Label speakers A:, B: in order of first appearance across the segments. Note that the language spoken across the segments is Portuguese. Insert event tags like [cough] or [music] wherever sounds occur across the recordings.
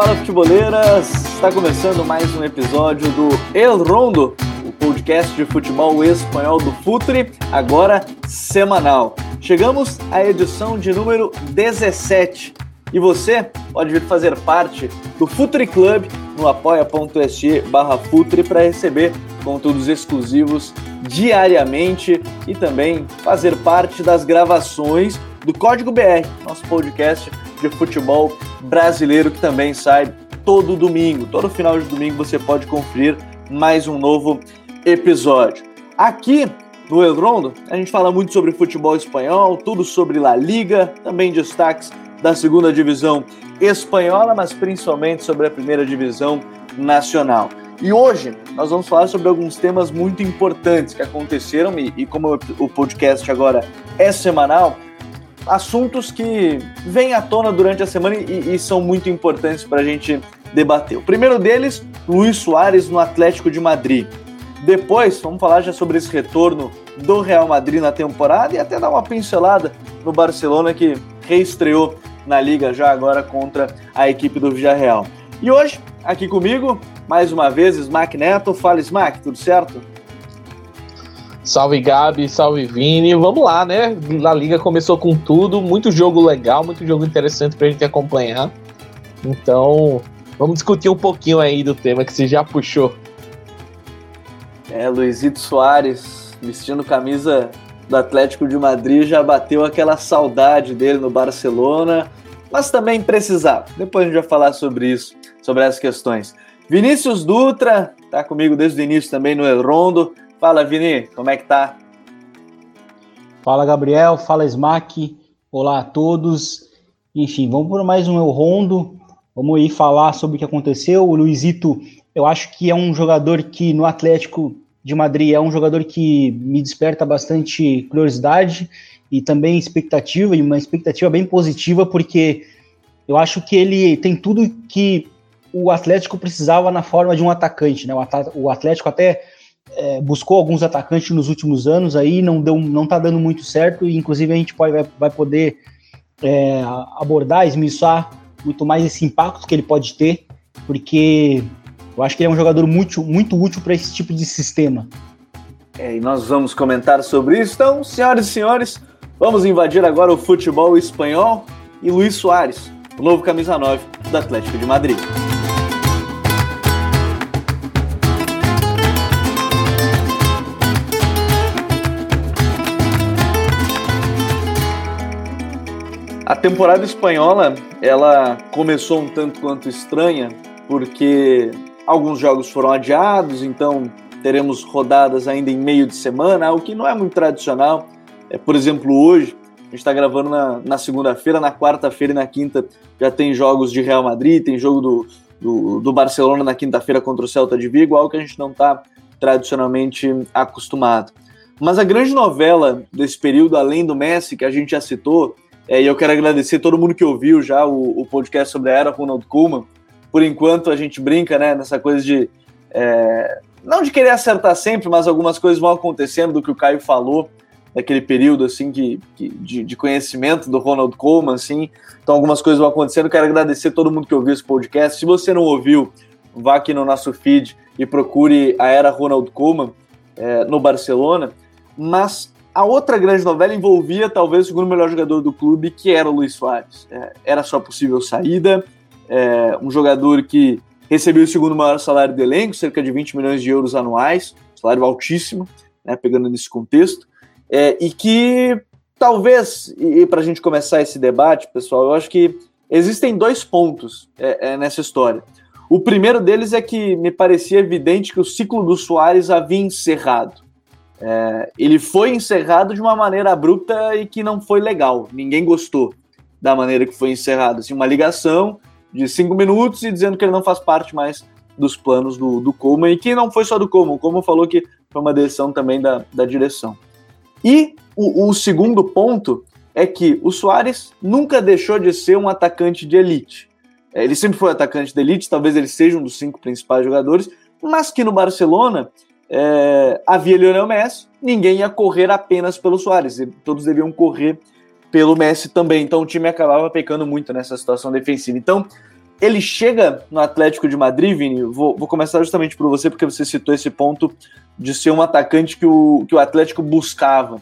A: Fala futeboleiras, está começando mais um episódio do El Rondo, o podcast de futebol espanhol do Futre, agora semanal. Chegamos à edição de número 17 e você pode vir fazer parte do Futre Club no apoia.se barra Futre para receber conteúdos exclusivos diariamente e também fazer parte das gravações do Código BR, nosso podcast de futebol brasileiro que também sai todo domingo. Todo final de domingo você pode conferir mais um novo episódio. Aqui no El Rondo, a gente fala muito sobre futebol espanhol, tudo sobre La Liga, também destaques da segunda divisão espanhola, mas principalmente sobre a primeira divisão nacional. E hoje nós vamos falar sobre alguns temas muito importantes que aconteceram e, e como o podcast agora é semanal, assuntos que vêm à tona durante a semana e, e são muito importantes para a gente debater. O primeiro deles, Luiz Soares no Atlético de Madrid. Depois, vamos falar já sobre esse retorno do Real Madrid na temporada e até dar uma pincelada no Barcelona que reestreou na liga já agora contra a equipe do Villarreal. E hoje, aqui comigo, mais uma vez, Smack Neto. Fala, Smack, tudo certo?
B: Salve Gabi, salve Vini. Vamos lá, né? A liga começou com tudo, muito jogo legal, muito jogo interessante pra gente acompanhar. Então, vamos discutir um pouquinho aí do tema que você já puxou.
A: É, Luizito Soares vestindo camisa do Atlético de Madrid já bateu aquela saudade dele no Barcelona, mas também precisava. Depois a gente vai falar sobre isso, sobre essas questões. Vinícius Dutra tá comigo desde o início também no El Rondo. Fala, Vini, como é que tá?
C: Fala, Gabriel. Fala, Smack. Olá a todos. Enfim, vamos por mais um El Rondo. Vamos aí falar sobre o que aconteceu. O Luizito, eu acho que é um jogador que no Atlético de Madrid é um jogador que me desperta bastante curiosidade e também expectativa, e uma expectativa bem positiva, porque eu acho que ele tem tudo que o Atlético precisava na forma de um atacante, né? O Atlético até é, buscou alguns atacantes nos últimos anos aí, não deu, não tá dando muito certo, e inclusive a gente pode, vai, vai poder é, abordar, esmiuçar muito mais esse impacto que ele pode ter, porque eu acho que ele é um jogador muito, muito útil para esse tipo de sistema.
A: É, e nós vamos comentar sobre isso. Então, senhoras e senhores, vamos invadir agora o futebol espanhol e Luiz Soares, o novo camisa 9 do Atlético de Madrid. A temporada espanhola, ela começou um tanto quanto estranha, porque alguns jogos foram adiados, então teremos rodadas ainda em meio de semana, o que não é muito tradicional. É, por exemplo, hoje, a gente está gravando na, na segunda-feira, na quarta-feira e na quinta já tem jogos de Real Madrid, tem jogo do, do, do Barcelona na quinta-feira contra o Celta de Vigo, algo que a gente não está tradicionalmente acostumado. Mas a grande novela desse período, além do Messi, que a gente já citou, é, e eu quero agradecer todo mundo que ouviu já o, o podcast sobre a era Ronald Koeman. Por enquanto a gente brinca né, nessa coisa de. É, não de querer acertar sempre, mas algumas coisas vão acontecendo do que o Caio falou daquele período assim que, que de, de, conhecimento do Ronald Koeman, assim. Então algumas coisas vão acontecendo. Quero agradecer todo mundo que ouviu esse podcast. Se você não ouviu, vá aqui no nosso feed e procure a era Ronald Koeman é, no Barcelona. Mas a outra grande novela envolvia talvez o segundo melhor jogador do clube, que era o Luiz Soares. É, era sua possível saída, é, um jogador que recebeu o segundo maior salário do elenco, cerca de 20 milhões de euros anuais, salário altíssimo, né, pegando nesse contexto, é, e que talvez, e, e para a gente começar esse debate, pessoal, eu acho que existem dois pontos é, é, nessa história. O primeiro deles é que me parecia evidente que o ciclo do Soares havia encerrado. É, ele foi encerrado de uma maneira abrupta e que não foi legal. Ninguém gostou da maneira que foi encerrado. Assim, uma ligação de cinco minutos e dizendo que ele não faz parte mais dos planos do, do Coleman e que não foi só do Coleman. O Coleman falou que foi uma decisão também da, da direção. E o, o segundo ponto é que o Soares nunca deixou de ser um atacante de elite. É, ele sempre foi atacante de elite, talvez ele seja um dos cinco principais jogadores, mas que no Barcelona é, havia Lionel Messi, ninguém ia correr apenas pelo Soares, todos deviam correr pelo Messi também. Então o time acabava pecando muito nessa situação defensiva. Então ele chega no Atlético de Madrid, Vini. Vou, vou começar justamente por você, porque você citou esse ponto de ser um atacante que o, que o Atlético buscava.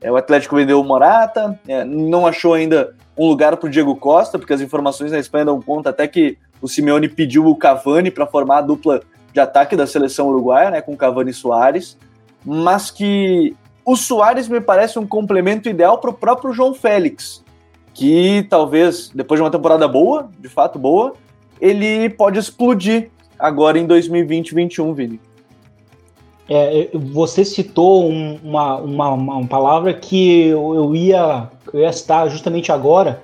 A: É, o Atlético vendeu o Morata, é, não achou ainda um lugar para o Diego Costa, porque as informações na Espanha dão conta até que o Simeone pediu o Cavani para formar a dupla de ataque da seleção uruguaia, né, com Cavani e Soares, mas que o Soares me parece um complemento ideal para o próprio João Félix, que talvez, depois de uma temporada boa, de fato boa, ele pode explodir agora em 2020-21, Vini.
C: É, você citou um, uma, uma, uma, palavra que eu, eu, ia, eu ia citar justamente agora,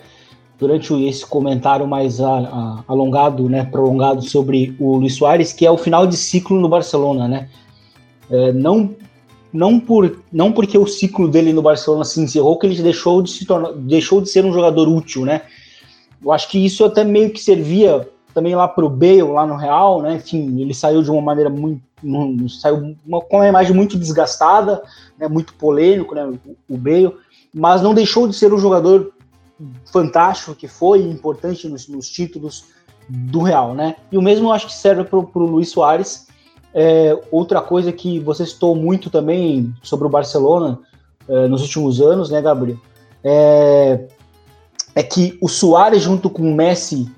C: durante esse comentário mais a, a, alongado, né, prolongado sobre o Luiz Soares, que é o final de ciclo no Barcelona, né? É, não, não, por, não porque o ciclo dele no Barcelona se encerrou, que ele deixou de, se tornar, deixou de ser um jogador útil, né? Eu acho que isso até meio que servia também lá para o Bale, lá no Real, né? Enfim, ele saiu de uma maneira muito. saiu uma, com uma imagem muito desgastada, né? muito polêmico, né? O Bale, mas não deixou de ser um jogador fantástico que foi, importante nos, nos títulos do Real, né? E o mesmo acho que serve para o Luiz Soares. É, outra coisa que você citou muito também sobre o Barcelona é, nos últimos anos, né, Gabriel? É, é que o Soares junto com o Messi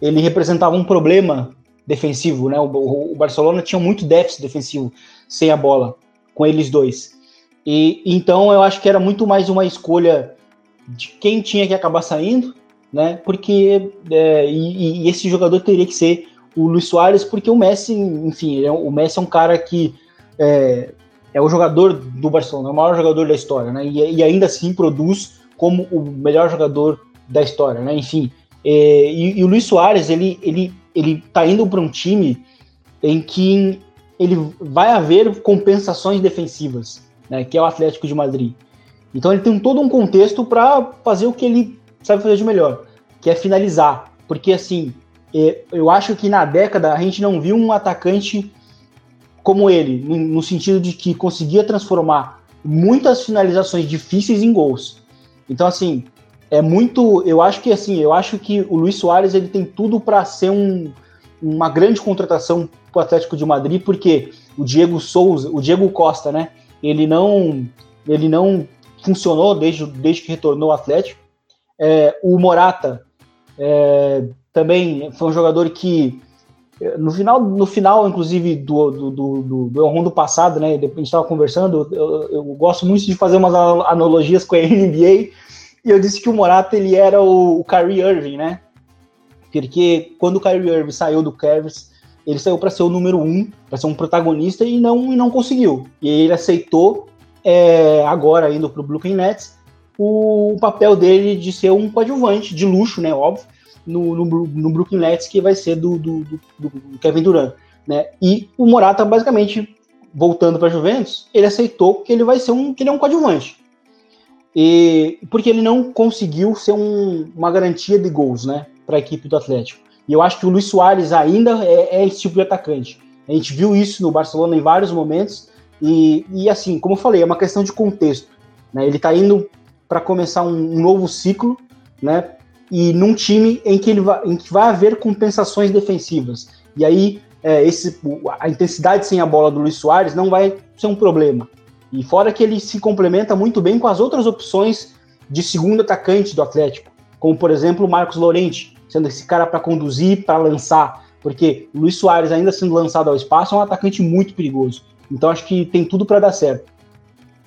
C: ele representava um problema defensivo, né? O, o, Barcelona tinha muito déficit defensivo sem a bola com eles dois. E então eu acho que era muito mais uma escolha de quem tinha que acabar saindo, né? Porque é, e, e, esse jogador teria que ser o Luiz Soares, porque o Messi, enfim, é, o Messi é um cara que é, é, o jogador do Barcelona, é o maior jogador da história, né? E, e ainda assim produz como o melhor jogador da história, né? Enfim, é, e, e, o Luiz Soares, ele, ele, ele tá indo para um time em que ele vai haver compensações defensivas, né, que é o Atlético de Madrid. Então ele tem todo um contexto para fazer o que ele sabe fazer de melhor, que é finalizar. Porque assim, é, eu acho que na década a gente não viu um atacante como ele, no sentido de que conseguia transformar muitas finalizações difíceis em gols. Então assim, é muito. Eu acho que assim, eu acho que o Luiz Soares ele tem tudo para ser um, uma grande contratação para o Atlético de Madrid, porque o Diego Souza, o Diego Costa, né? Ele não, ele não funcionou desde, desde que retornou ao Atlético. É, o Morata é, também foi um jogador que no final, no final inclusive, do, do, do, do, do passado, né? A gente estava conversando, eu, eu, gosto muito de fazer umas analogias com a [laughs] NBA, e eu disse que o Morata ele era o, o Kyrie Irving, né? Porque quando o Kyrie Irving saiu do Cavs, ele saiu para ser o número um, para ser um protagonista e não, e não conseguiu. E ele aceitou, é, agora indo para o Brooklyn Nets, o papel dele de ser um coadjuvante de luxo, né? Óbvio, no, no, no Brooklyn Nets, que vai ser do, do, do, do Kevin Durant. Né? E o Morata, basicamente, voltando para a Juventus, ele aceitou que ele vai ser um, que ele é um coadjuvante. E porque ele não conseguiu ser um, uma garantia de gols, né, para a equipe do Atlético. E eu acho que o Luiz Soares ainda é, é, esse tipo de atacante. A gente viu isso no Barcelona em vários momentos e, e assim, como eu falei, é uma questão de contexto. Né? Ele está indo para começar um, um, novo ciclo, né? E num time em que ele vai, em que vai haver compensações defensivas. E aí é, esse, a intensidade sem a bola do Luiz Soares não vai ser um problema. E fora que ele se complementa muito bem com as outras opções de segundo atacante do Atlético, como por exemplo o Marcos Lorente, sendo esse cara para conduzir, para lançar, porque o Luiz Soares ainda sendo lançado ao espaço é um atacante muito perigoso. Então acho que tem tudo para dar certo.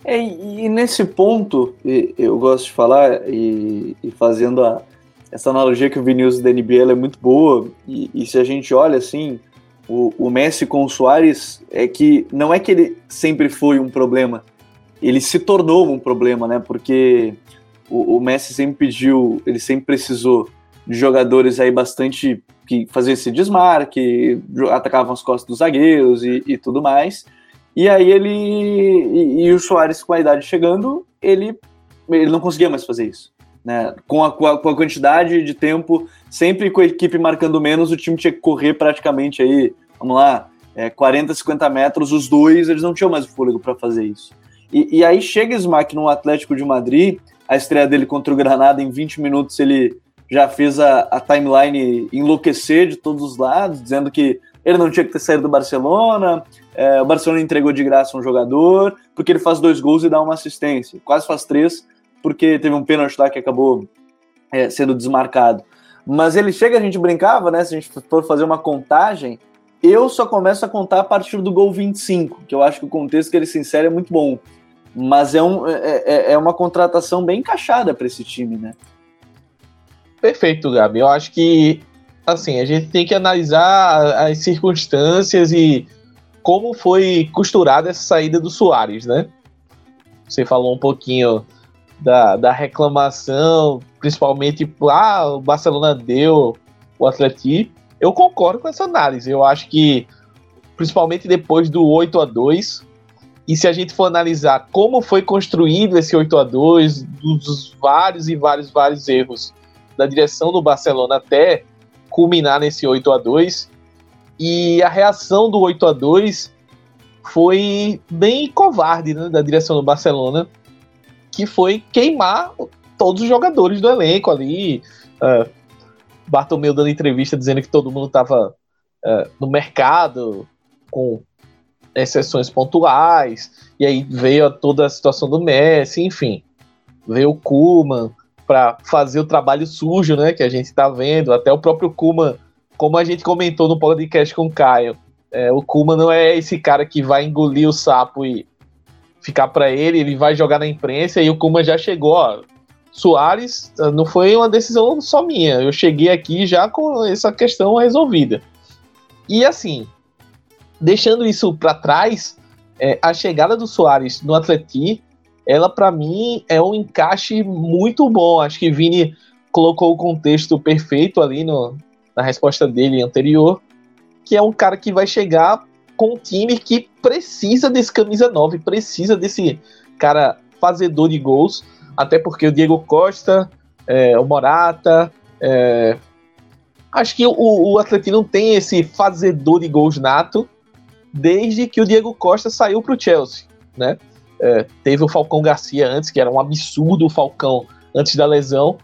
A: É, e nesse ponto, eu gosto de falar, e, e fazendo a, essa analogia que o Vinícius da NBA é muito boa, e, e se a gente olha assim, o, o Messi com o Soares é que não é que ele sempre foi um problema, ele se tornou um problema, né? Porque o, o Messi sempre pediu, ele sempre precisou de jogadores aí bastante que faziam esse desmarque, atacavam as costas dos zagueiros e, e tudo mais. E aí ele e, e, o Soares com a idade chegando, ele ele não conseguia mais fazer isso. Né? Com, a, com, a, com a quantidade de tempo, sempre com a equipe marcando menos, o time tinha que correr praticamente aí, vamos lá, é, 40, 50 metros, os dois, eles não tinham mais fôlego para fazer isso. E, e, aí chega Smack no Atlético de Madrid, a estreia dele contra o Granada, em 20 minutos ele já fez a, a timeline enlouquecer de todos os lados, dizendo que ele não tinha que ter saído do Barcelona, é, o Barcelona entregou de graça um jogador, porque ele faz dois gols e dá uma assistência. Quase faz três, porque teve um pênalti lá que acabou é, sendo desmarcado. Mas ele chega, a gente brincava, né? Se a gente for fazer uma contagem, eu só começo a contar a partir do gol 25, que eu acho que o contexto que ele se insere é muito bom. Mas é, um, é, é, é uma contratação bem encaixada para esse time, né?
B: Perfeito, Gabi. Eu acho que assim, a gente tem que analisar as circunstâncias e como foi costurada essa saída do Soares, né? Você falou um pouquinho da, da reclamação, principalmente, ah, o Barcelona deu o Atleti. Eu concordo com essa análise. Eu acho que, principalmente depois do 8 a 2 e se a gente for analisar como foi construído esse 8 a 2 dos vários e vários, vários erros da direção do Barcelona até culminar nesse 8 a 2 e a reação do 8 a 2 foi bem covarde né, da direção do Barcelona, que foi queimar todos os jogadores do elenco ali. Uh, Bartomeu dando entrevista dizendo que todo mundo estava uh, no mercado, com exceções pontuais, e aí veio toda a situação do Messi, enfim. Veio o Kuman para fazer o trabalho sujo, né, que a gente está vendo, até o próprio Kuman, como a gente comentou no podcast com o Caio, é, o Kuman não é esse cara que vai engolir o sapo e ficar para ele, ele vai jogar na imprensa e o Kuman já chegou, ó, Soares ah, não foi uma decisão só minha, eu cheguei aqui já com essa questão resolvida. E assim, deixando isso para trás, é, a chegada do Soares no Atleti, ela para mim é um encaixe muito bom. Acho que Vini colocou o contexto perfeito ali no, na resposta dele anterior, que é um cara que vai chegar com um time que precisa desse camisa 9, precisa desse cara fazedor de gols, até porque o Diego Costa, é, o Morata, é, acho que o, o Atlético não tem esse fazedor de gols nato, desde que o Diego Costa saiu para o Chelsea, né? É, teve o Falcão Garcia antes, que era um absurdo o Falcão antes da lesão,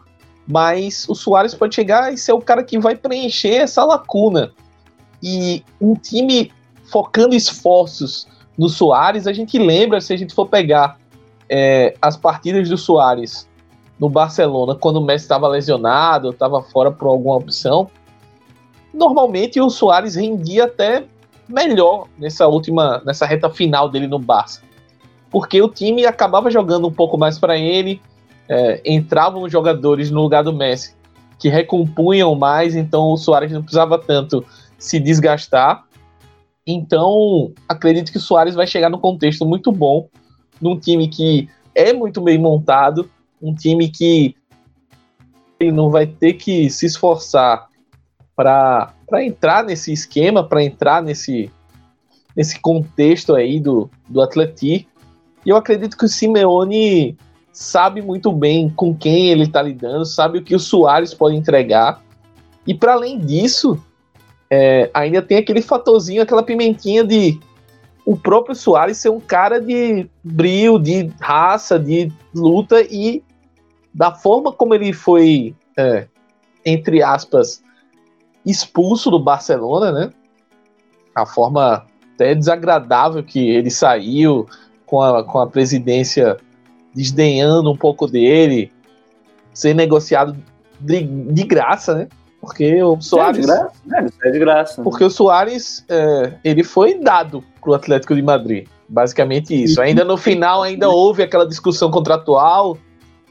B: mas o Soares pode chegar e ser o cara que vai preencher essa lacuna. E um time focando esforços no Soares, a gente lembra, se a gente for pegar é, as partidas do Soares no Barcelona, quando o Messi estava lesionado, estava fora por alguma opção, normalmente o Soares rendia até melhor nessa última, nessa reta final dele no Barça. Porque o time acabava jogando um pouco mais para ele, é, entravam jogadores no lugar do Messi que recompunham mais, então o Soares não precisava tanto se desgastar. Então, acredito que o Soares vai chegar num contexto muito bom, num time que é muito bem montado, um time que ele não vai ter que se esforçar para entrar nesse esquema, para entrar nesse, nesse contexto aí do, do Atleti. E eu acredito que o Simeone sabe muito bem com quem ele está lidando, sabe o que o Soares pode entregar. E para além disso, é, ainda tem aquele fatorzinho, aquela pimentinha de o próprio Soares ser um cara de brilho, de raça, de luta e da forma como ele foi, é, entre aspas, expulso do Barcelona, né? A forma até desagradável que ele saiu com a, com a presidência desdenhando um pouco dele, ser negociado de, de graça, né? Porque o Soares. É de graça, né? É de graça. Porque o Soares é, ele foi dado para o Atlético de Madrid. Basicamente isso. Ainda no final ainda houve aquela discussão contratual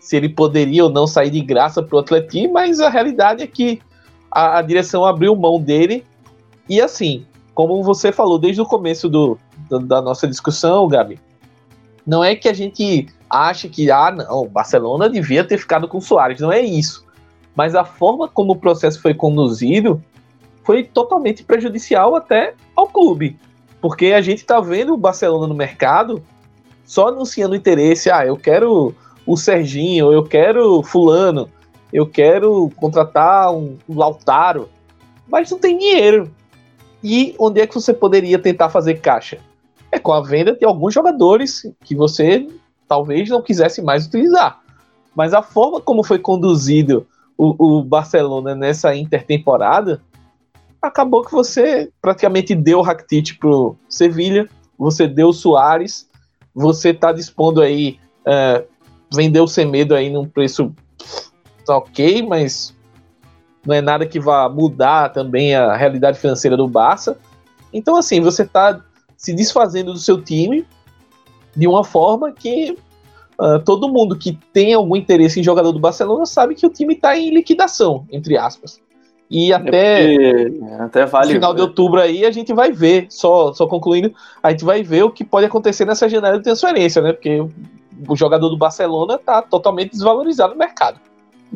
B: se ele poderia ou não sair de graça para o Atlético, mas a realidade é que a, a, direção abriu mão dele. E assim, como você falou desde o começo do, do, da nossa discussão, Gabi, não é que a gente ache que, ah, não, Barcelona devia ter ficado com Soares, não é isso. Mas a forma como o processo foi conduzido foi totalmente prejudicial até ao clube. Porque a gente está vendo o Barcelona no mercado só anunciando interesse, ah, eu quero o Serginho, eu quero fulano eu quero contratar um Lautaro, mas não tem dinheiro. E onde é que você poderia tentar fazer caixa? É com a venda de alguns jogadores que você talvez não quisesse mais utilizar. Mas a forma como foi conduzido o, o Barcelona nessa intertemporada, acabou que você praticamente deu o Rakitic pro Sevilha, você deu o Soares, você está dispondo aí uh, vender o Semedo aí num preço ok, mas não é nada que vá mudar também a realidade financeira do Barça. Então, assim, você está se desfazendo do seu time de uma forma que uh, todo mundo que tem algum interesse em jogador do Barcelona sabe que o time está em liquidação, entre aspas. E é até, é até vale, final de outubro aí a gente vai ver, só, só concluindo, a gente vai ver o que pode acontecer nessa janela de transferência, né? Porque o jogador do Barcelona está totalmente desvalorizado no mercado.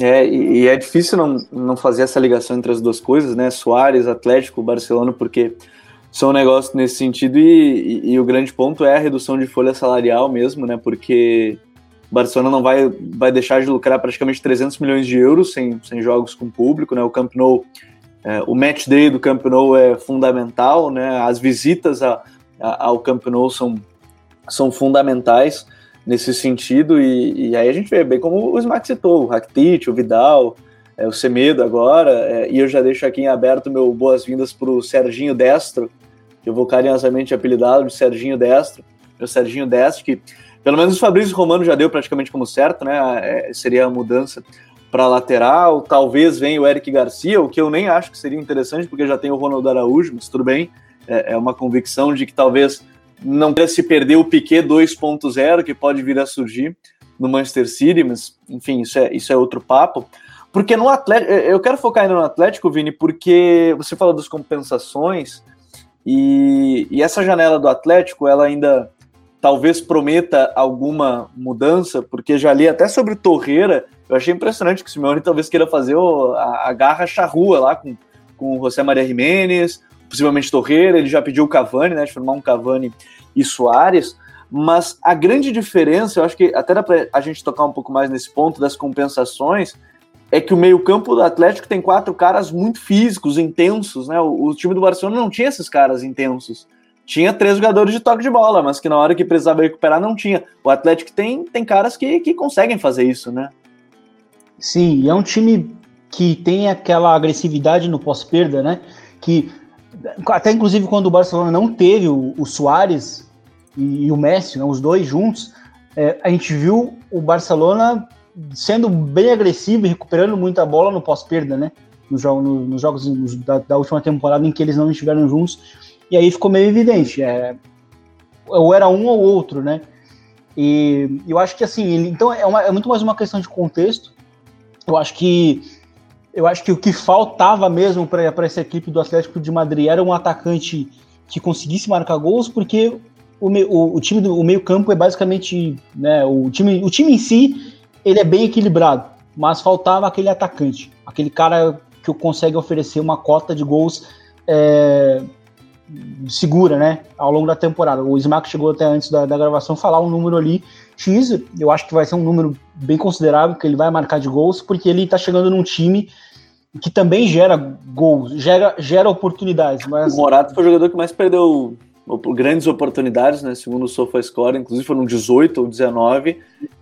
A: É, e, e, é difícil não, não fazer essa ligação entre as duas coisas, né? Soares, Atlético, Barcelona, porque são negócios nesse sentido e, e, e, o grande ponto é a redução de folha salarial mesmo, né? Porque o Barcelona não vai, vai deixar de lucrar praticamente 300 milhões de euros sem, sem jogos com público, né? O Camp Nou, é, o match day do Camp Nou é fundamental, né? As visitas a, a, ao Camp Nou são, são fundamentais nesse sentido e, e, aí a gente vê bem como o Smack citou, o Rakitic, o Vidal, é, o Semedo agora, é, e eu já deixo aqui em aberto meu boas-vindas para o Serginho Destro, que eu vou carinhosamente apelidá-lo de Serginho Destro, o Serginho Destro, que pelo menos o Fabrício Romano já deu praticamente como certo, né? É, seria a mudança para lateral, talvez venha o Eric Garcia, o que eu nem acho que seria interessante, porque já tem o Ronaldo Araújo, mas tudo bem, é, é uma convicção de que talvez não queira se perder o Piquet 2.0, que pode vir a surgir no Manchester City, mas enfim, isso é, isso é outro papo. Porque no Atlético, eu quero focar ainda no Atlético, Vini, porque você falou das compensações e, e essa janela do Atlético, ela ainda talvez prometa alguma mudança, porque já li até sobre Torreira, eu achei impressionante que o Simeone talvez queira fazer o, a, a, garra charrua lá com, com o José Maria Jiménez, possivelmente Torreira, ele já pediu o Cavani, né, de formar um Cavani e Soares, mas a grande diferença, eu acho que até dá para a gente tocar um pouco mais nesse ponto das compensações, é que o meio-campo do Atlético tem quatro caras muito físicos, intensos, né? O, o, time do Barcelona não tinha esses caras intensos. Tinha três jogadores de toque de bola, mas que na hora que precisava recuperar não tinha. O Atlético tem, tem caras que, que conseguem fazer isso, né?
C: Sim, é um time que tem aquela agressividade no pós-perda, né? Que até inclusive quando o Barcelona não teve o, o Soares e, e, o Messi, né, os dois juntos, é, a gente viu o Barcelona sendo bem agressivo e recuperando muita bola no pós-perda, né? Nos, nos jogos da, da, última temporada em que eles não estiveram juntos. E aí ficou meio evidente. É, ou era um ou outro, né? E eu acho que assim, ele, então é, uma, é muito mais uma questão de contexto. Eu acho que eu acho que o que faltava mesmo para essa equipe do Atlético de Madrid era um atacante que conseguisse marcar gols, porque o, o, o time do meio campo é basicamente né, o time o time em si ele é bem equilibrado, mas faltava aquele atacante, aquele cara que consegue oferecer uma cota de gols é, segura, né, ao longo da temporada. O Smack chegou até antes da, da, gravação falar um número ali X, eu acho que vai ser um número bem considerável que ele vai marcar de gols, porque ele está chegando num time que também gera gols, gera, gera oportunidades. Mas...
A: O Morato foi o jogador que mais perdeu grandes oportunidades, né? Segundo o SofaScore, inclusive foram 18 ou 19,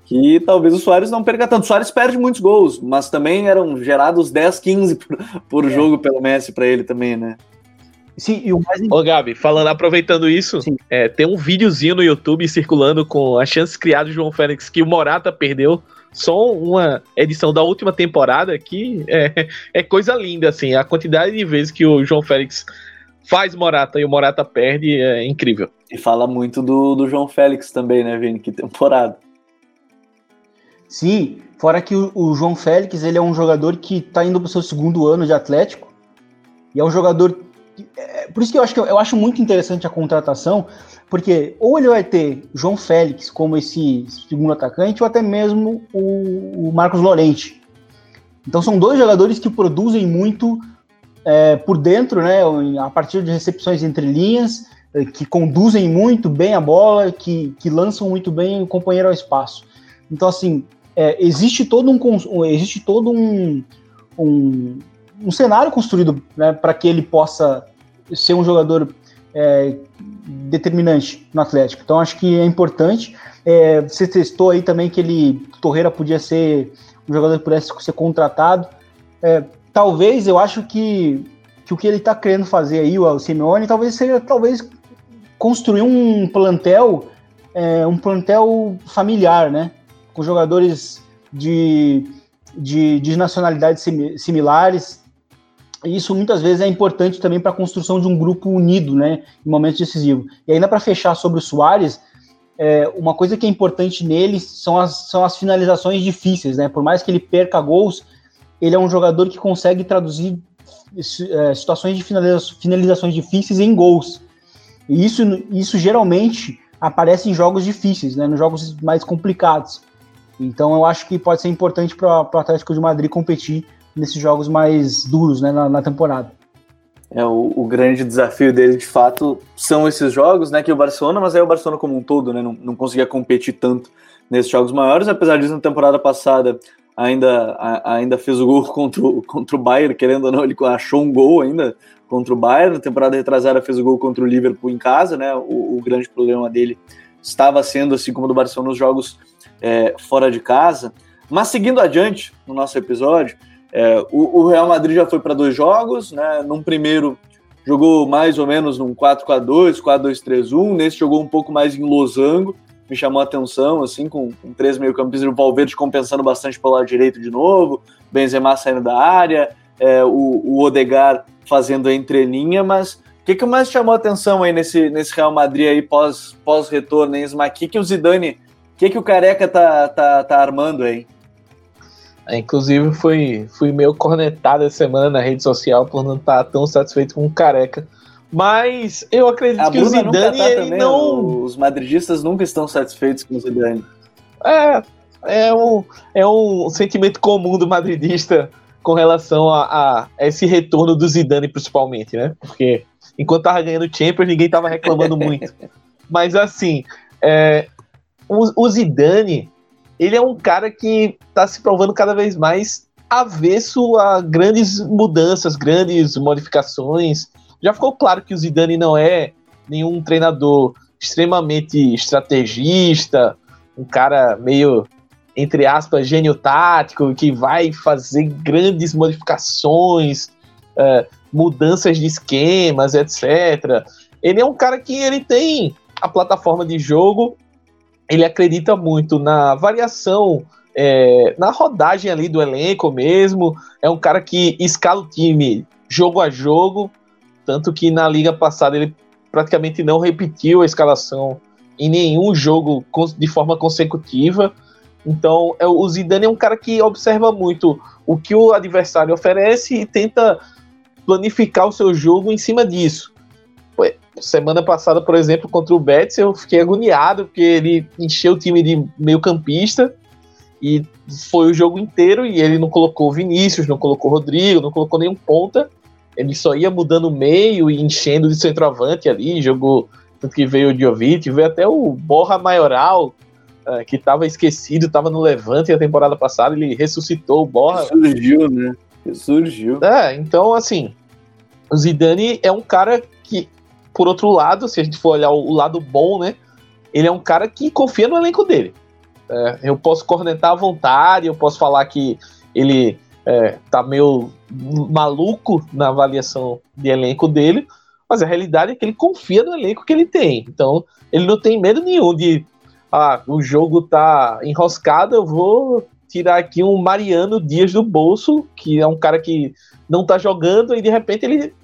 A: que talvez o Soares não perca tanto. O Soares perde muitos gols, mas também eram gerados 10, 15 por, por é. jogo pelo Messi para ele também, né?
B: Sim, e o mais... Ô, Gabi, falando, aproveitando isso, é, tem um videozinho no YouTube circulando com as chances criadas de João Félix que o Morata perdeu. Só uma edição da última temporada que é, é coisa linda, assim. A quantidade de vezes que o João Félix faz Morata e o Morata perde é incrível.
A: E fala muito do, do João Félix também, né, Vini? Que temporada.
C: Sim, fora que o, João Félix ele é um jogador que está indo para o seu segundo ano de Atlético e é um jogador é, por isso que eu acho que eu, eu, acho muito interessante a contratação, porque ou ele vai ter João Félix como esse segundo atacante, ou até mesmo o, o Marcos Lorente. Então são dois jogadores que produzem muito é, por dentro, né, a partir de recepções entre linhas, é, que conduzem muito bem a bola, que, que lançam muito bem o companheiro ao espaço. Então, assim, é, existe todo um, existe todo um, um, um cenário construído né, para que ele possa ser um jogador é, determinante no Atlético. Então acho que é importante. É, você testou aí também que ele Torreira podia ser um jogador que pudesse ser contratado. É, talvez eu acho que, que o que ele está querendo fazer aí, o Simeone, talvez seja talvez construir um plantel, é, um plantel familiar, né? Com jogadores de, de, de nacionalidades similares. E isso muitas vezes é importante também para a construção de um grupo unido, né? Em momentos decisivos. E ainda para fechar sobre o Soares, é, uma coisa que é importante nele são as, são as finalizações difíceis, né? Por mais que ele perca gols, ele é um jogador que consegue traduzir é, situações de finalizações difíceis em gols. E isso, isso geralmente aparece em jogos difíceis, né? Nos jogos mais complicados. Então eu acho que pode ser importante para o Atlético de Madrid competir nesses jogos mais duros né, na, na temporada.
A: É, o, o, grande desafio dele, de fato, são esses jogos, né? Que o Barcelona, mas aí o Barcelona como um todo, né? Não, não conseguia competir tanto nesses jogos maiores. Apesar disso, na temporada passada ainda, a, ainda fez o gol [laughs] contra o, contra o Bayern, querendo ou não, ele achou um gol ainda contra o Bayern. Na temporada retrasada fez o gol contra o Liverpool em casa, né? O, o grande problema dele estava sendo, assim como do Barcelona, nos jogos é, fora de casa. Mas seguindo adiante no nosso episódio, é, o, o, Real Madrid já foi para dois jogos, né? Num primeiro jogou mais ou menos num 4-4-2, 4-2-3-1, nesse jogou um pouco mais em losango, me chamou a atenção, assim, com, com três meio-campistas, o Valverde compensando bastante pelo lado direito de novo, Benzema saindo da área, é, o, o Odegar fazendo a entrelinha, mas o que, que mais chamou a atenção aí nesse, nesse Real Madrid aí pós, pós-retorno, hein, Isma? O que, que o Zidane, que, que o Careca tá, tá, tá armando aí?
B: É, inclusive, fui, fui meio cornetado essa semana na rede social por não estar tão satisfeito com o Careca. Mas eu acredito a que Bruna o Zidane tá ele não.
A: Os madridistas nunca estão satisfeitos com o Zidane.
B: É, é um, é um sentimento comum do madridista com relação a, a esse retorno do Zidane, principalmente, né? Porque enquanto tava ganhando Champions, ninguém tava reclamando muito. [laughs] Mas assim, é, o, Zidane, ele é um cara que está se provando cada vez mais avesso a grandes mudanças, grandes modificações. Já ficou claro que o Zidane não é nenhum treinador extremamente estrategista, um cara meio, entre aspas, gênio tático, que vai fazer grandes modificações, uh, mudanças de esquemas, etc. Ele é um cara que ele tem a plataforma de jogo ele acredita muito na variação, é, na rodagem ali do elenco mesmo. É um cara que escala o time jogo a jogo, tanto que na liga passada ele praticamente não repetiu a escalação em nenhum jogo de forma consecutiva. Então, é, o Zidane é um cara que observa muito o que o adversário oferece e tenta planificar o seu jogo em cima disso semana passada, por exemplo, contra o Betis, eu fiquei agoniado, porque ele encheu o time de meio campista e foi o jogo inteiro e ele não colocou Vinícius, não colocou Rodrigo, não colocou nenhum ponta. Ele só ia mudando o meio e enchendo de centroavante ali, jogou tanto que veio o Jovic, veio até o Borra Maioral, uh, que estava esquecido, estava no Levante a temporada passada, ele ressuscitou o Borra.
A: Surgiu, né? Surgiu.
B: É, então assim, o Zidane é um cara que por outro lado, se a gente for olhar o, lado bom, né? Ele é um cara que confia no elenco dele. É, eu posso cornetar à vontade, eu posso falar que ele é, tá meio maluco na avaliação de elenco dele, mas a realidade é que ele confia no elenco que ele tem. Então, ele não tem medo nenhum de ah, o jogo tá enroscado, eu vou tirar aqui um Mariano Dias do bolso, que é um cara que não tá jogando, e de repente ele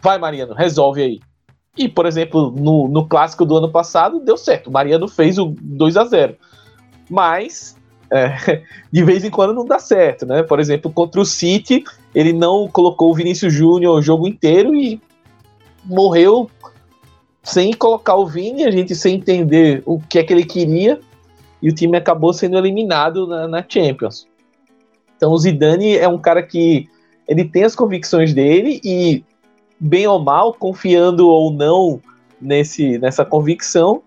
B: vai, Mariano, resolve aí. E, por exemplo, no, no clássico do ano passado, deu certo. O Mariano fez o 2 a 0 Mas, é, [laughs] de vez em quando não dá certo, né? Por exemplo, contra o City, ele não colocou o Vinícius Júnior o jogo inteiro e morreu sem colocar o Vini, a gente sem entender o que é que ele queria, e o time acabou sendo eliminado na, na Champions. Então o Zidane é um cara que ele tem as convicções dele e bem ou mal, confiando ou não nesse, nessa convicção,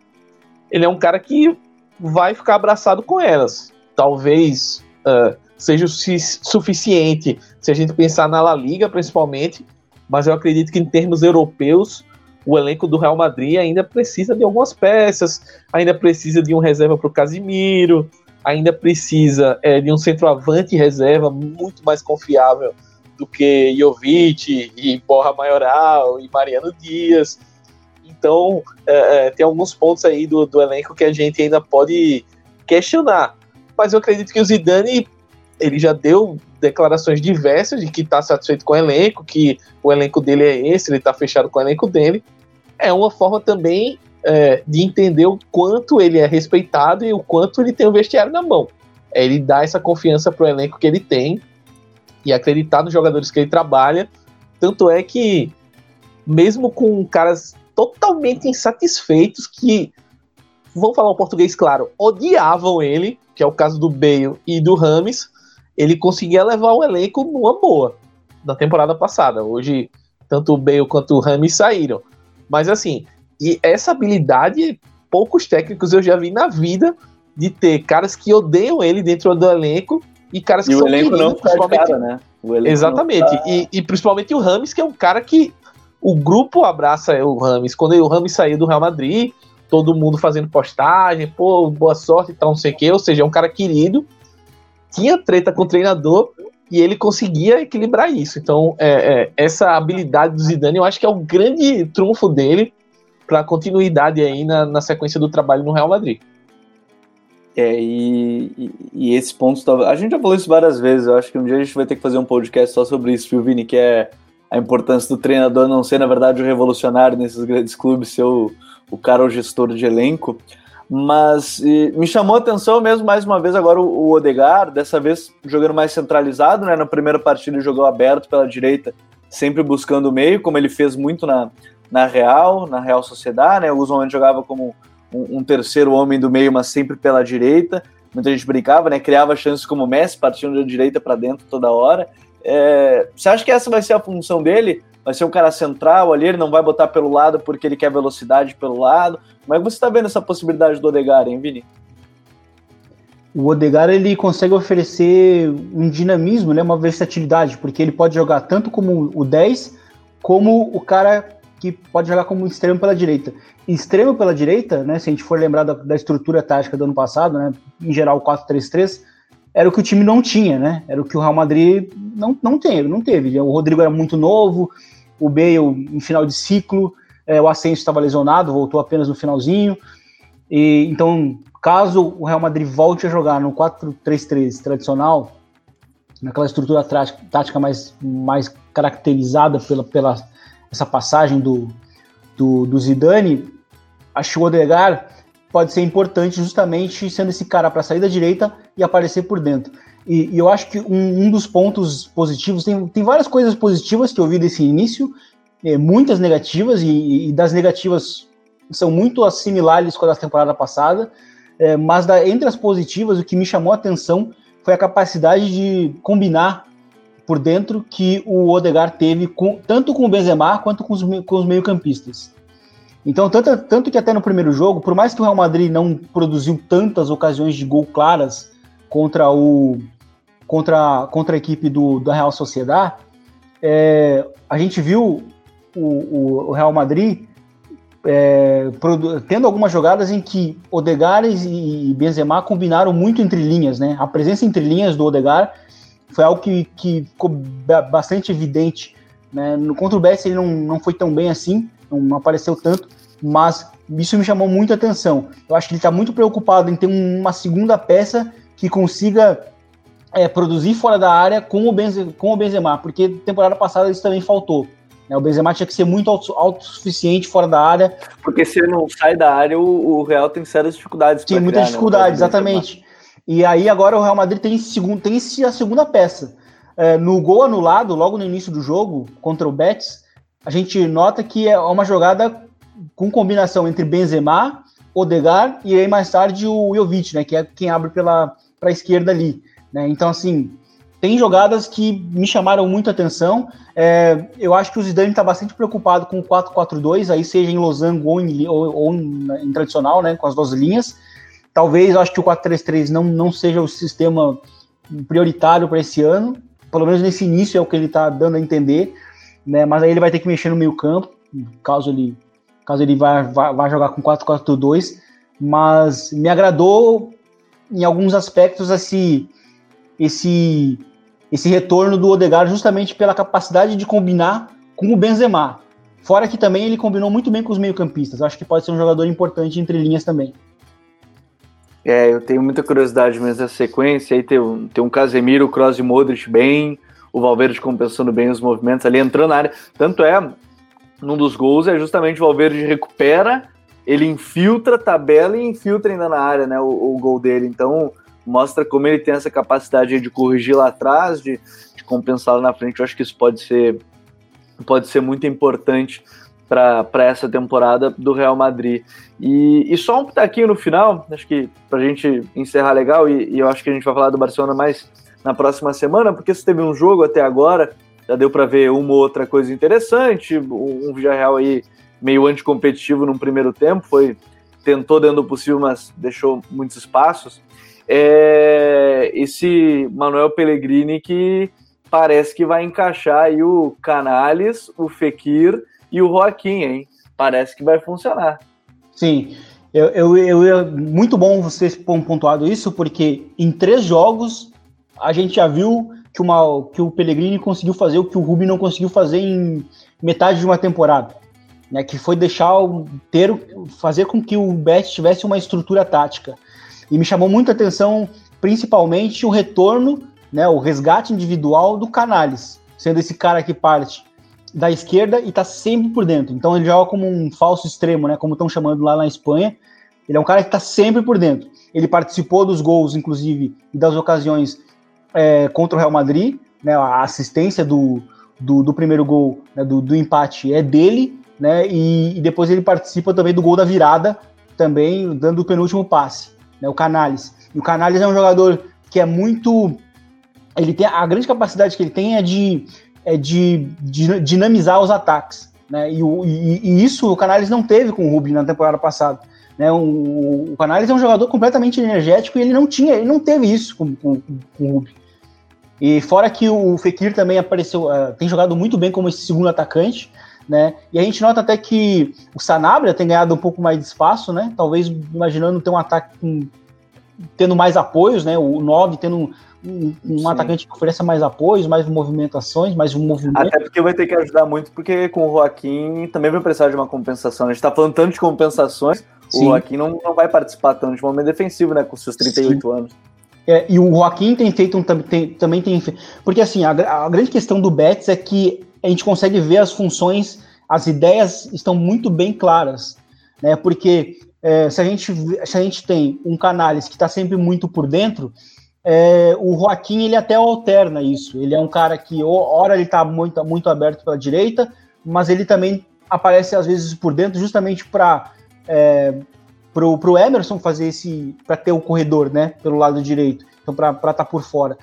B: ele é um cara que vai ficar abraçado com elas. Talvez uh, seja o suficiente se a gente pensar na La Liga, principalmente, mas eu acredito que em termos europeus, o elenco do Real Madrid ainda precisa de algumas peças, ainda precisa de um reserva para o Casimiro, ainda precisa é, de um centroavante reserva muito mais confiável do que Jovic e Borra Maioral e Mariano Dias. Então, é, é, tem alguns pontos aí do, do elenco que a gente ainda pode questionar. Mas eu acredito que o Zidane ele já deu declarações diversas de que está satisfeito com o elenco, que o elenco dele é esse, ele está fechado com o elenco dele. É uma forma também é, de entender o quanto ele é respeitado e o quanto ele tem o vestiário na mão. É ele dá essa confiança para o elenco que ele tem e acreditar nos jogadores que ele trabalha. Tanto é que, mesmo com caras totalmente insatisfeitos, que, vamos falar o português claro, odiavam ele, que é o caso do Bale e do Rames, ele conseguia levar o elenco numa boa na temporada passada. Hoje, tanto o Bale quanto o Rames saíram. Mas assim, e essa habilidade, poucos técnicos eu já vi na vida de ter caras que odeiam ele dentro do elenco e caras que
A: e
B: são
A: o elenco não principalmente... Cara, né?
B: Exatamente. Tá... E, e, principalmente o Rames, que é um cara que o grupo abraça o Rames. Quando o Rames saiu do Real Madrid, todo mundo fazendo postagem, pô, boa sorte e tal, não sei o quê. Ou seja, é um cara querido, tinha treta com o treinador e ele conseguia equilibrar isso. Então, é, é, essa habilidade do Zidane, eu acho que é o grande trunfo dele para continuidade aí na, na sequência do trabalho no Real Madrid.
A: É, e, e, e esse ponto, a gente já falou isso várias vezes, eu acho que um dia a gente vai ter que fazer um podcast só sobre isso, viu, Vini, que é a importância do treinador não ser, na verdade, o revolucionário nesses grandes clubes, ser o, o cara, o gestor de elenco. Mas e, me chamou a atenção mesmo, mais uma vez, agora o, o Odegar, dessa vez jogando mais centralizado, né? Na primeira partida ele jogou aberto pela direita, sempre buscando o meio, como ele fez muito na, na Real, na Real Sociedade, né? O momento jogava como um, um, terceiro homem do meio, mas sempre pela direita. Muita gente brincava, né? Criava chances como o Messi, partindo da direita para dentro toda hora. É, você acha que essa vai ser a função dele? Vai ser um cara central ali, ele não vai botar pelo lado porque ele quer velocidade pelo lado. Como é que você está vendo essa possibilidade do Odegar, hein, Vini?
C: O Odegar ele consegue oferecer um dinamismo, né, uma versatilidade, porque ele pode jogar tanto como o 10, como o cara que pode jogar como extremo pela direita. Extremo pela direita, né, se a gente for lembrar da, da estrutura tática do ano passado, né, em geral 4-3-3, era o que o time não tinha, né? Era o que o Real Madrid não, não teve, não teve. O Rodrigo era muito novo, o Bale em final de ciclo, é, o Asensio estava lesionado, voltou apenas no finalzinho. E, então, caso o Real Madrid volte a jogar no 4-3-3 tradicional, naquela estrutura tática mais, mais caracterizada pela, pela essa passagem do, do, do Zidane, acho que o Odegar pode ser importante justamente sendo esse cara para sair da direita e aparecer por dentro. E, e eu acho que um, um, dos pontos positivos, tem, tem várias coisas positivas que eu vi desse início, é, muitas negativas, e, e, das negativas são muito similares com a da temporada passada, é, mas da, entre as positivas, o que me chamou a atenção foi a capacidade de combinar por dentro que o Odegar teve com, tanto com o Benzema quanto com os, com os meio-campistas. Então, tanto, tanto que até no primeiro jogo, por mais que o Real Madrid não produziu tantas ocasiões de gol claras contra o contra, contra a equipe do, da Real Sociedade, é, a gente viu o, o, o Real Madrid é, tendo algumas jogadas em que Odegaard e Benzema combinaram muito entre linhas, né? A presença entre linhas do Odegaard foi algo que, que ficou bastante evidente. Né? No, contra o Betis ele não, não foi tão bem assim, não, não apareceu tanto, mas isso me chamou muito a atenção. Eu acho que ele está muito preocupado em ter uma segunda peça que consiga é, produzir fora da área com o, Benzema, com o Benzema, porque temporada passada isso também faltou. Né? O Benzema tinha que ser muito autossuficiente fora da área.
A: Porque se ele não sai da área, o, o Real tem sérias dificuldades.
C: Tem muita dificuldade, né? exatamente. E aí agora o Real Madrid tem, segundo, tem a segunda peça. É, no gol anulado, logo no início do jogo, contra o Betis, a gente nota que é uma jogada com combinação entre Benzema, Odegar e aí mais tarde o Jovic, né, que é quem abre pela a esquerda ali. Né? Então, assim, tem jogadas que me chamaram muito atenção. É, eu acho que o Zidane está bastante preocupado com o 4-4-2, aí seja em losango ou em, ou, ou em, em, tradicional, né, com as duas linhas. Talvez eu acho que o 4-3-3 não, não seja o sistema prioritário para esse ano, pelo menos nesse início é o que ele está dando a entender, né, mas aí ele vai ter que mexer no meio campo, caso ele caso ele vá, vá, vá jogar com 4-4-2, mas me agradou em alguns aspectos esse, esse, esse retorno do Odegaard justamente pela capacidade de combinar com o Benzema. Fora que também ele combinou muito bem com os meio-campistas. Acho que pode ser um jogador importante entre linhas também.
A: É, eu tenho muita curiosidade mesmo da sequência. Aí tem, um, tem um Casemiro, Kroos e Modric bem, o Valverde compensando bem os movimentos ali, entrando na área. Tanto é, num dos gols é justamente o Valverde recupera, ele infiltra, tabela e infiltra ainda na área, né, o, o gol dele. Então, mostra como ele tem essa capacidade de corrigir lá atrás, de, de compensar lá na frente. Eu acho que isso pode ser pode ser muito importante para essa temporada do Real Madrid. E, e só um pitaquinho no final, acho que para a gente encerrar legal, e, e, eu acho que a gente vai falar do Barcelona mais na próxima semana, porque se teve um jogo até agora, já deu para ver uma ou outra coisa interessante, um, Villarreal aí meio anticompetitivo no primeiro tempo, foi tentou dentro do possível, mas deixou muitos espaços. É, esse Manuel Pellegrini que parece que vai encaixar aí o Canales, o Fekir e o Joaquim, hein? Parece que vai funcionar.
C: Sim, eu, eu, eu, muito bom vocês pontuado isso, porque em três jogos a gente já viu que, uma, que o Pellegrini conseguiu fazer o que o Rubi não conseguiu fazer em metade de uma temporada. Né, que foi deixar o ter, fazer com que o Betis tivesse uma estrutura tática. E me chamou muita atenção, principalmente, o retorno né, o resgate individual do Canales, sendo esse cara que parte da esquerda e está sempre por dentro. Então ele joga como um falso extremo, né, como estão chamando lá na Espanha. Ele é um cara que está sempre por dentro. Ele participou dos gols, inclusive, e das ocasiões é, contra o Real Madrid. Né, a assistência do, do, do primeiro gol, né, do, do, empate, é dele. Né, e, e, depois ele participa também do gol da virada, também dando o penúltimo passe, né, o Canales. E o Canales é um jogador que é muito ele tem a grande capacidade que ele tem é de, é de, de dinamizar os ataques, né? E, e, e, isso o Canales não teve com o Rubin na temporada passada. Né? O, o Canales é um jogador completamente energético e ele não tinha, ele não teve isso com, com, com o Rubin. E fora que o Fekir também apareceu, uh, tem jogado muito bem como esse segundo atacante, né? E a gente nota até que o Sanabria tem ganhado um pouco mais de espaço, né? Talvez imaginando ter um ataque com, tendo mais apoios, né? O 9 tendo um, um atacante que ofereça mais apoios, mais movimentações, mais um movimento.
A: Até porque vai ter que ajudar muito, porque com o Joaquim também vai precisar de uma compensação. A gente está falando tanto de compensações, Sim. o Joaquim não, não vai participar tanto de momento defensivo, né, com seus 38 Sim. anos.
C: É, e o Joaquim tem feito um, tem, também tem. Porque assim, a, a grande questão do Betis é que a gente consegue ver as funções, as ideias estão muito bem claras. Né? Porque é, se, a gente, se a gente tem um Canales que está sempre muito por dentro, é, o Joaquim ele até alterna isso. Ele é um cara que, ora, ele está muito, muito aberto pela direita, mas ele também aparece às vezes por dentro, justamente para é, pro, pro Emerson fazer esse. para ter o corredor, né? Pelo lado direito. Então, para estar tá por fora.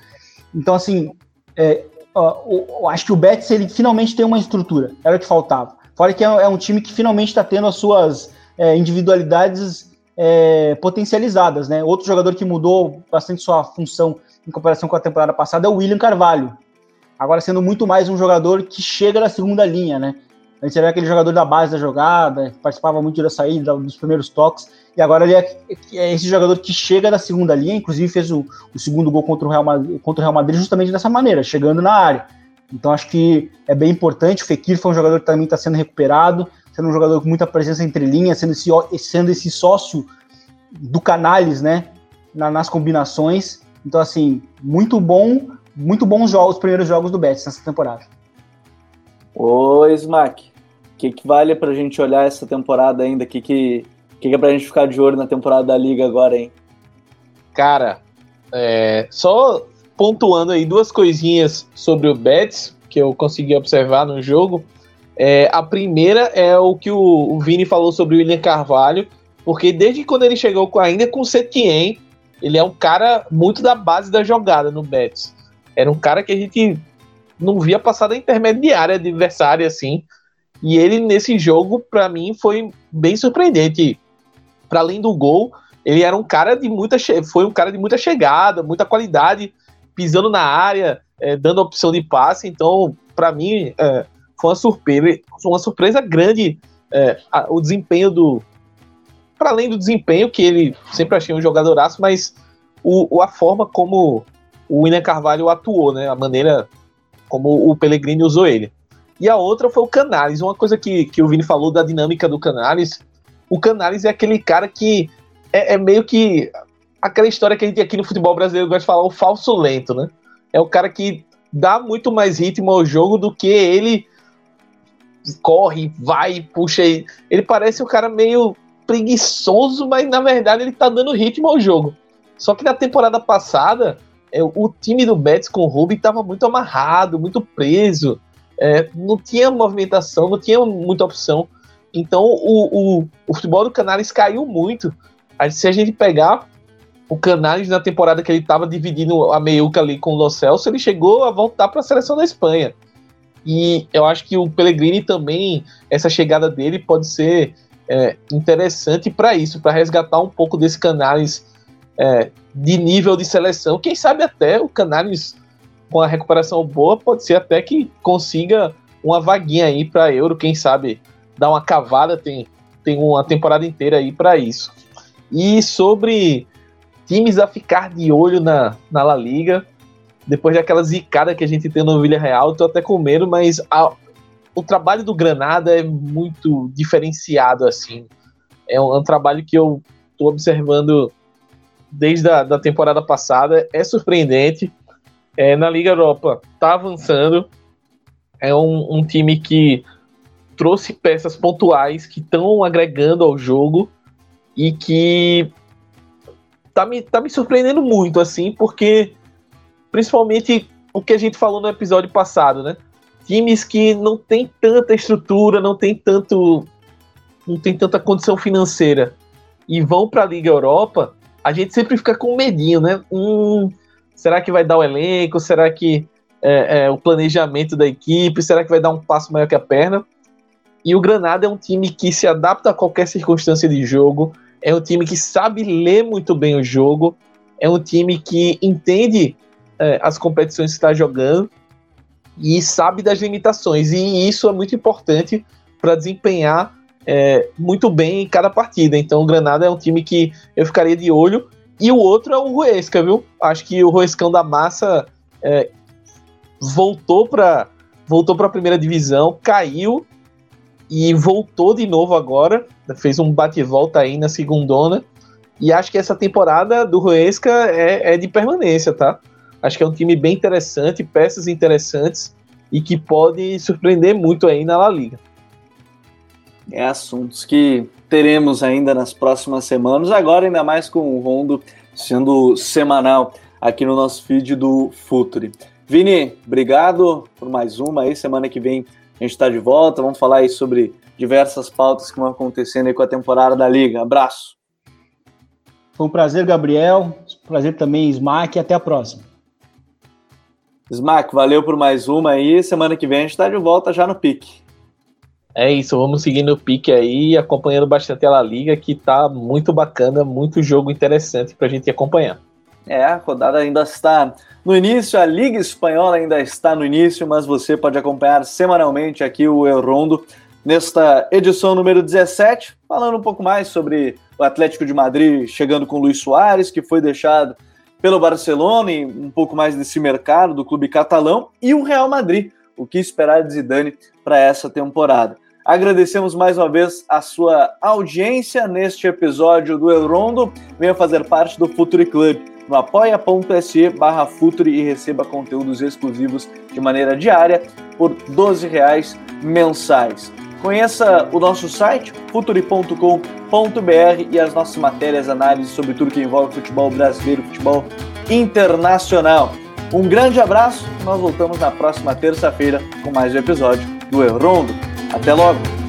C: Então, assim, é, ó, acho que o Betis ele finalmente tem uma estrutura. Era o que faltava. Fora que é, é um time que finalmente está tendo as suas é, individualidades é, potencializadas, né? Outro jogador que mudou bastante sua função em comparação com a temporada passada é o William Carvalho. Agora sendo muito mais um jogador que chega da segunda linha, né? Antes era aquele jogador da base da jogada, participava muito da saída, dos primeiros toques, e agora ele é, é esse jogador que chega da segunda linha, inclusive fez o, o segundo gol contra o, Real Madrid, contra o Real Madrid justamente dessa maneira, chegando na área. Então acho que é bem importante. O Fekir foi um jogador que também está sendo recuperado sendo um jogador com muita presença entre linhas, sendo esse, sendo esse sócio do Canales, né, na, nas combinações. Então, assim, muito bom, muito bons jogos, os primeiros jogos do Betis nessa temporada.
A: Ô, Smack, o que, que vale pra gente olhar essa temporada ainda? O que, que, que, que é pra gente ficar de olho na temporada da Liga agora, hein?
B: Cara, é, só pontuando aí duas coisinhas sobre o Betis, que eu consegui observar no jogo. É, a primeira é o que o, o, Vini falou sobre o William Carvalho, porque desde quando ele chegou com, ainda com o Setien, ele é um cara muito da base da jogada no Betis. Era um cara que a gente não via passar da intermediária adversária assim. E ele nesse jogo, para mim, foi bem surpreendente. Para além do gol, ele era um cara de muita foi um cara de muita chegada, muita qualidade, pisando na área, é, dando opção de passe. Então, para mim, é, foi uma surpresa, uma surpresa grande é, a, o desempenho do. Para além do desempenho, que ele sempre achei um jogadoraço, mas o, a forma como o William Carvalho atuou, né? A maneira como o Pellegrini usou ele. E a outra foi o Canales. Uma coisa que, que o Vini falou da dinâmica do Canales. O Canales é aquele cara que é, é meio que aquela história que a gente aqui no futebol brasileiro gosta de falar, o falso lento, né? É o cara que dá muito mais ritmo ao jogo do que ele corre, vai, puxa. Ele parece um cara meio preguiçoso, mas na verdade ele tá dando ritmo ao jogo. Só que na temporada passada, é, o time do Betis com o Ruby tava muito amarrado, muito preso. É, não tinha movimentação, não tinha muita opção. Então o, o, o futebol do Canales caiu muito. Aí, se a gente pegar o Canales na temporada que ele estava dividindo a meiuca ali com o Lo Celso, ele chegou a voltar para a seleção da Espanha. E eu acho que o Pellegrini também, essa chegada dele pode ser é, interessante para isso, para resgatar um pouco desse Canales é, de nível de seleção. Quem sabe até o Canales, com a recuperação boa, pode ser até que consiga uma vaguinha aí para Euro, quem sabe dar uma cavada, tem, tem uma temporada inteira aí para isso. E sobre times a ficar de olho na, na La Liga, depois daquela zicada que a gente tem no Villarreal, tô até com medo, mas a, o trabalho do Granada é muito diferenciado, assim. É um, é um trabalho que eu tô observando desde a da temporada passada, é surpreendente. É, na Liga Europa tá avançando, é um, um time que trouxe peças pontuais que estão agregando ao jogo e que tá me, tá me surpreendendo muito, assim, porque principalmente o que a gente falou no episódio passado, né? Times que não tem tanta estrutura, não tem tanto não tem tanta condição financeira e vão para a Liga Europa, a gente sempre fica com medinho, né? Hum, será que vai dar o elenco? Será que é, é, o planejamento da equipe? Será que vai dar um passo maior que a perna? E o Granada é um time que se adapta a qualquer circunstância de jogo, é um time que sabe ler muito bem o jogo, é um time que entende é, as competições que está jogando e sabe das limitações. E isso é muito importante para desempenhar é, muito bem em cada partida. Então o Granada é um time que eu ficaria de olho. E o outro é o Ruesca, viu? Acho que o Ruescão da Massa é, voltou para voltou a primeira divisão, caiu e voltou de novo agora, fez um bate-volta aí na segundona, e acho que essa temporada do Ruesca é, é, de permanência, tá? Acho que é um time bem interessante, peças interessantes, e que pode surpreender muito aí na La Liga.
A: É assuntos que teremos ainda nas próximas semanas, agora ainda mais com o Rondo sendo semanal aqui no nosso feed do Futuri. Vini, obrigado por mais uma aí, semana que vem a gente está de volta, vamos falar aí sobre diversas pautas que vão acontecendo aí com a temporada da Liga. Abraço.
C: Foi um prazer, Gabriel. Prazer também, Smack. Até a próxima.
A: Smack, valeu por mais uma aí. Semana que vem a gente está de volta já no pique.
B: É isso, vamos seguindo o pique aí, acompanhando bastante a La Liga, que tá muito bacana, muito jogo interessante para a gente acompanhar.
A: É, a rodada ainda está no início, a Liga Espanhola ainda está no início, mas você pode acompanhar semanalmente aqui o El Rondo nesta edição número 17, falando um pouco mais sobre o Atlético de Madrid chegando com o Luiz Soares, que foi deixado pelo Barcelona e um pouco mais desse mercado do clube catalão, e o Real Madrid, o que esperar de Zidane para essa temporada. Agradecemos mais uma vez a sua audiência neste episódio do El Rondo. Venha fazer parte do Futuri Club no apoia.se barra Futuri e receba conteúdos exclusivos de maneira diária por 12 reais mensais. Conheça o nosso site, futuri.com.br e as nossas matérias, análises sobre tudo que envolve futebol brasileiro, futebol internacional. Um grande abraço, nós voltamos na próxima terça-feira com mais um episódio do El Rondo. Até logo!